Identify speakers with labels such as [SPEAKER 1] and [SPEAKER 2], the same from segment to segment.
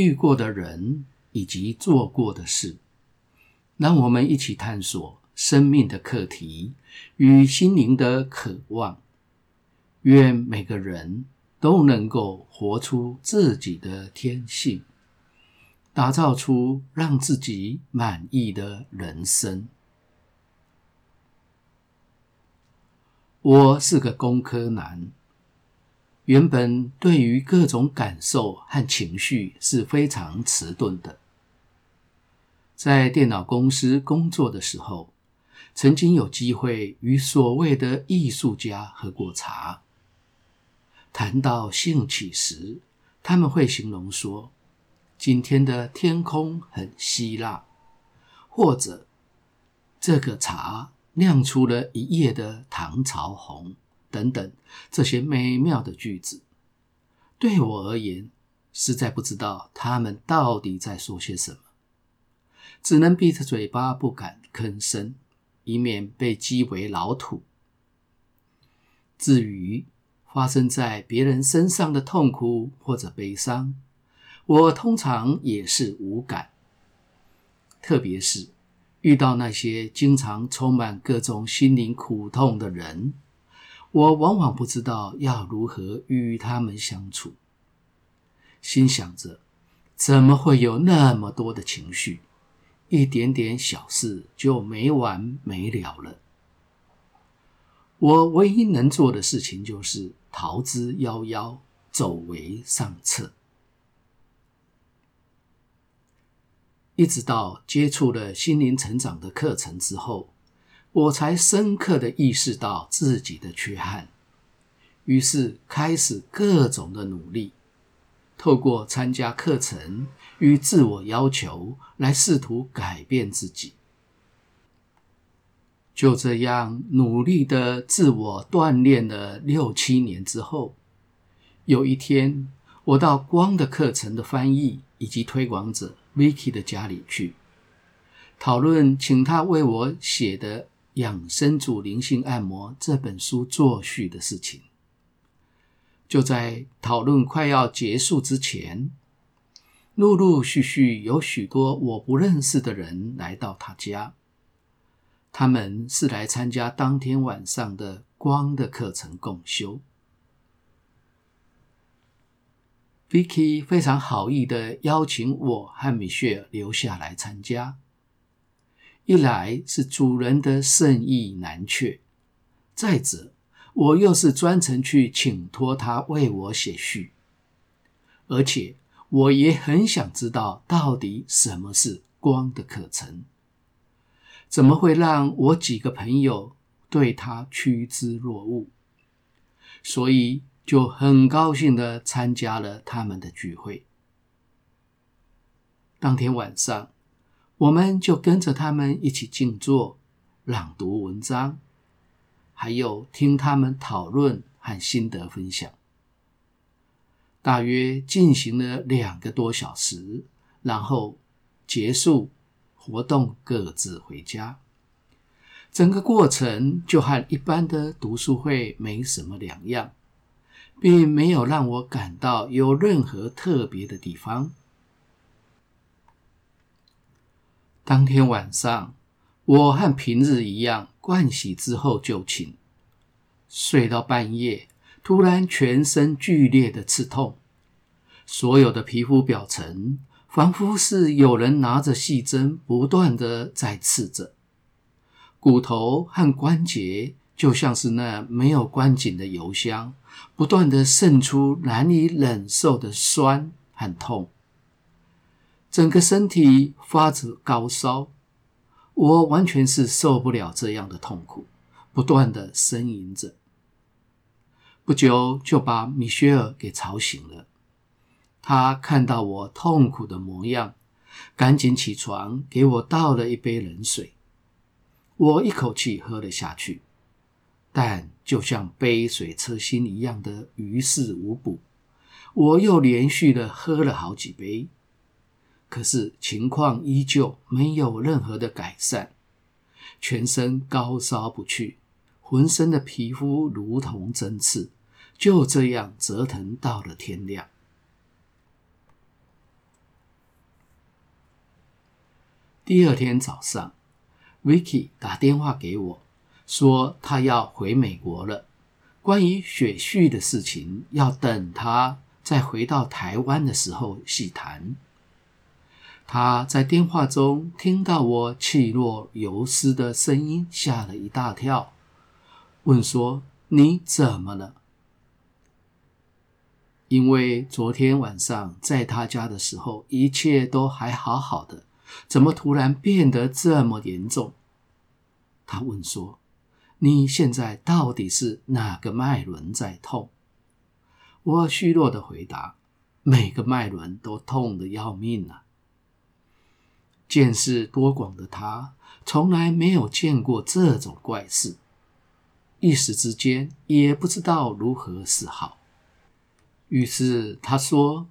[SPEAKER 1] 遇过的人以及做过的事，让我们一起探索生命的课题与心灵的渴望。愿每个人都能够活出自己的天性，打造出让自己满意的人生。我是个工科男。原本对于各种感受和情绪是非常迟钝的。在电脑公司工作的时候，曾经有机会与所谓的艺术家喝过茶。谈到兴起时，他们会形容说：“今天的天空很希腊，或者这个茶酿出了一夜的唐朝红。”等等，这些美妙的句子，对我而言，实在不知道他们到底在说些什么，只能闭着嘴巴不敢吭声，以免被讥为老土。至于发生在别人身上的痛苦或者悲伤，我通常也是无感，特别是遇到那些经常充满各种心灵苦痛的人。我往往不知道要如何与他们相处，心想着，怎么会有那么多的情绪，一点点小事就没完没了了。我唯一能做的事情就是逃之夭夭，走为上策。一直到接触了心灵成长的课程之后。我才深刻的意识到自己的缺憾，于是开始各种的努力，透过参加课程与自我要求来试图改变自己。就这样努力的自我锻炼了六七年之后，有一天，我到光的课程的翻译以及推广者 Vicky 的家里去，讨论请他为我写的。《养生主灵性按摩》这本书作序的事情，就在讨论快要结束之前，陆陆续续有许多我不认识的人来到他家。他们是来参加当天晚上的光的课程共修。Vicky 非常好意的邀请我和米歇尔留下来参加。一来是主人的圣意难却，再者我又是专程去请托他为我写序，而且我也很想知道到底什么是光的课程，怎么会让我几个朋友对他趋之若鹜，所以就很高兴的参加了他们的聚会。当天晚上。我们就跟着他们一起静坐、朗读文章，还有听他们讨论和心得分享。大约进行了两个多小时，然后结束活动，各自回家。整个过程就和一般的读书会没什么两样，并没有让我感到有任何特别的地方。当天晚上，我和平日一样，盥洗之后就寝，睡到半夜，突然全身剧烈的刺痛，所有的皮肤表层仿佛是有人拿着细针不断的在刺着，骨头和关节就像是那没有关紧的油箱，不断的渗出难以忍受的酸和痛。整个身体发着高烧，我完全是受不了这样的痛苦，不断的呻吟着。不久就把米歇尔给吵醒了，他看到我痛苦的模样，赶紧起床，给我倒了一杯冷水。我一口气喝了下去，但就像杯水车薪一样的于事无补。我又连续的喝了好几杯，可是情况依旧没有任何的改善，全身高烧不去，浑身的皮肤如同针刺，就这样折腾到了天亮。第二天早上，Vicky 打电话给我，说她要回美国了，关于雪旭的事情要等他再回到台湾的时候细谈，他在电话中听到我气若游丝的声音，吓了一大跳，问说：“你怎么了？”因为昨天晚上在他家的时候，一切都还好好的，怎么突然变得这么严重？他问说：“你现在到底是哪个脉轮在痛？”我虚弱的回答：“每个脉轮都痛得要命啊！”见识多广的他，从来没有见过这种怪事，一时之间也不知道如何是好。于是他说：“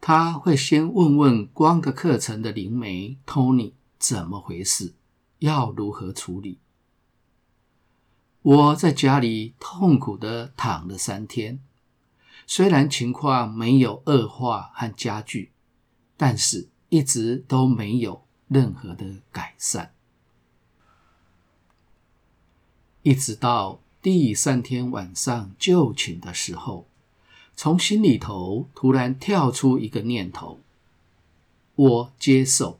[SPEAKER 1] 他会先问问光的课程的灵媒 Tony 怎么回事，要如何处理。”我在家里痛苦的躺了三天。虽然情况没有恶化和加剧，但是一直都没有任何的改善。一直到第三天晚上就寝的时候，从心里头突然跳出一个念头：我接受。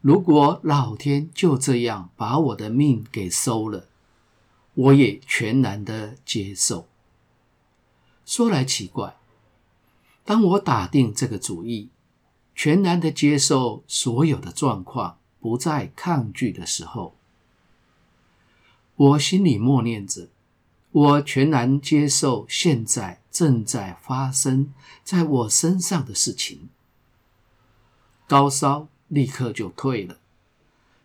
[SPEAKER 1] 如果老天就这样把我的命给收了，我也全然的接受。说来奇怪，当我打定这个主意，全然的接受所有的状况，不再抗拒的时候，我心里默念着：我全然接受现在正在发生在我身上的事情。高烧立刻就退了，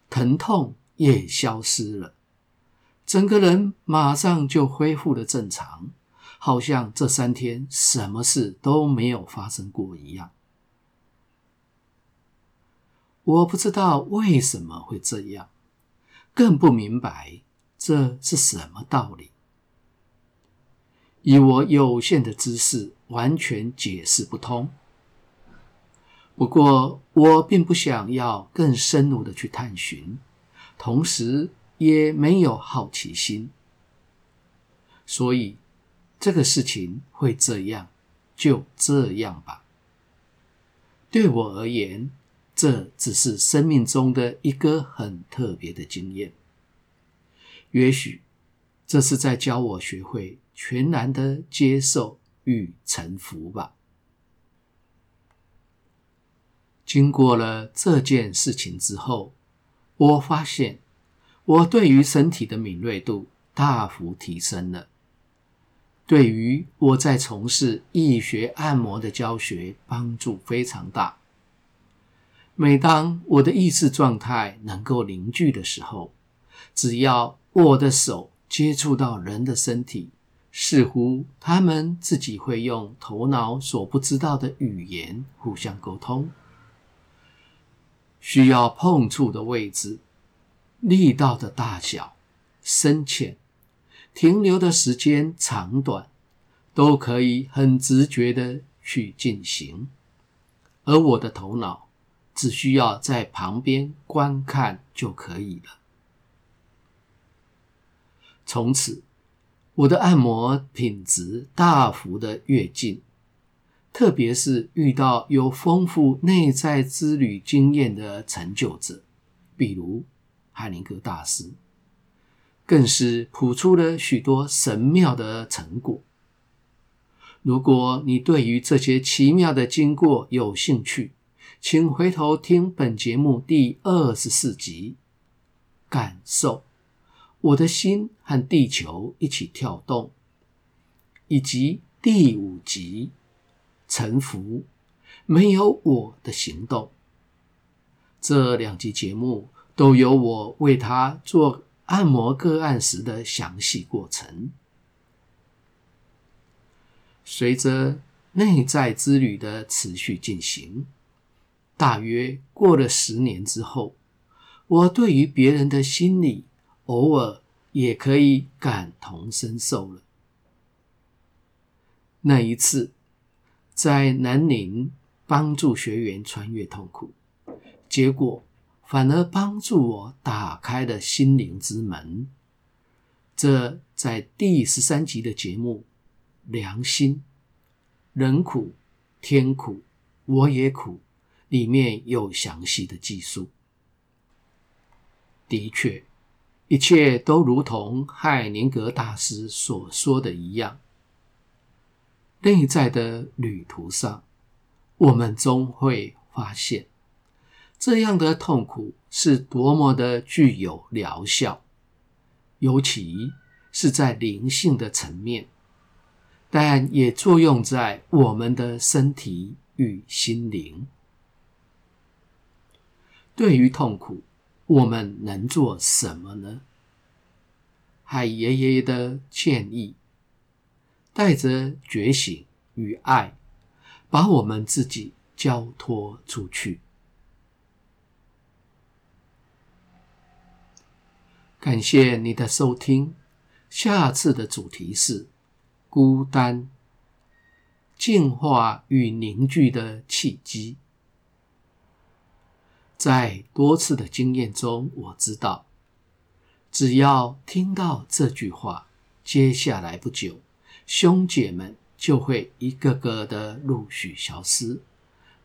[SPEAKER 1] 疼痛也消失了，整个人马上就恢复了正常。好像这三天什么事都没有发生过一样。我不知道为什么会这样，更不明白这是什么道理。以我有限的知识，完全解释不通。不过，我并不想要更深入的去探寻，同时也没有好奇心，所以。这个事情会这样，就这样吧。对我而言，这只是生命中的一个很特别的经验。也许这是在教我学会全然的接受与臣服吧。经过了这件事情之后，我发现我对于身体的敏锐度大幅提升了。对于我在从事易学按摩的教学帮助非常大。每当我的意识状态能够凝聚的时候，只要我的手接触到人的身体，似乎他们自己会用头脑所不知道的语言互相沟通。需要碰触的位置、力道的大小、深浅。停留的时间长短，都可以很直觉的去进行，而我的头脑只需要在旁边观看就可以了。从此，我的按摩品质大幅的跃进，特别是遇到有丰富内在之旅经验的成就者，比如海灵格大师。更是谱出了许多神妙的成果。如果你对于这些奇妙的经过有兴趣，请回头听本节目第二十四集，感受我的心和地球一起跳动，以及第五集，臣服，没有我的行动。这两集节目都有我为他做按摩个案时的详细过程。随着内在之旅的持续进行，大约过了十年之后，我对于别人的心理，偶尔也可以感同身受了。那一次，在南宁帮助学员穿越痛苦，结果反而帮助我打开了心灵之门。这在第十三集的节目。良心，人苦，天苦，我也苦。里面有详细的记述。的确，一切都如同海宁格大师所说的一样，内在的旅途上，我们终会发现，这样的痛苦是多么的具有疗效，尤其是在灵性的层面。但也作用在我们的身体与心灵。对于痛苦，我们能做什么呢？海爷爷的建议，带着觉醒与爱，把我们自己交托出去。感谢你的收听，下次的主题是。孤单、净化与凝聚的契机。在多次的经验中，我知道，只要听到这句话，接下来不久，兄姐们就会一个个的陆续消失，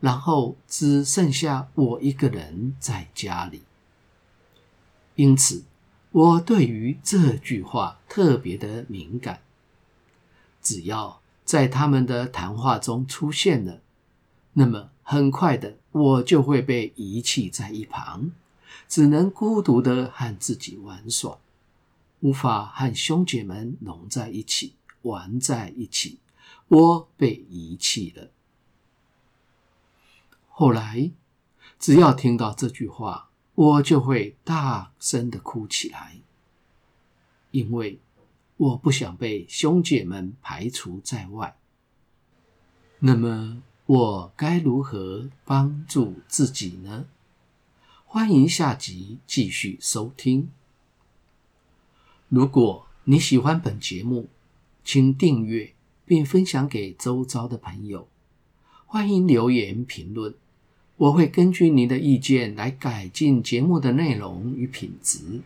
[SPEAKER 1] 然后只剩下我一个人在家里。因此，我对于这句话特别的敏感。只要在他们的谈话中出现了，那么很快的，我就会被遗弃在一旁，只能孤独的和自己玩耍，无法和兄姐们融在一起，玩在一起。我被遗弃了。后来，只要听到这句话，我就会大声的哭起来，因为。我不想被兄姐们排除在外。那么，我该如何帮助自己呢？欢迎下集继续收听。如果你喜欢本节目，请订阅并分享给周遭的朋友。欢迎留言评论，我会根据您的意见来改进节目的内容与品质。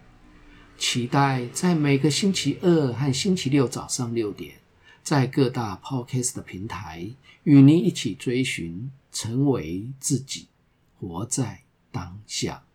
[SPEAKER 1] 期待在每个星期二和星期六早上六点，在各大 Podcast 的平台与您一起追寻，成为自己，活在当下。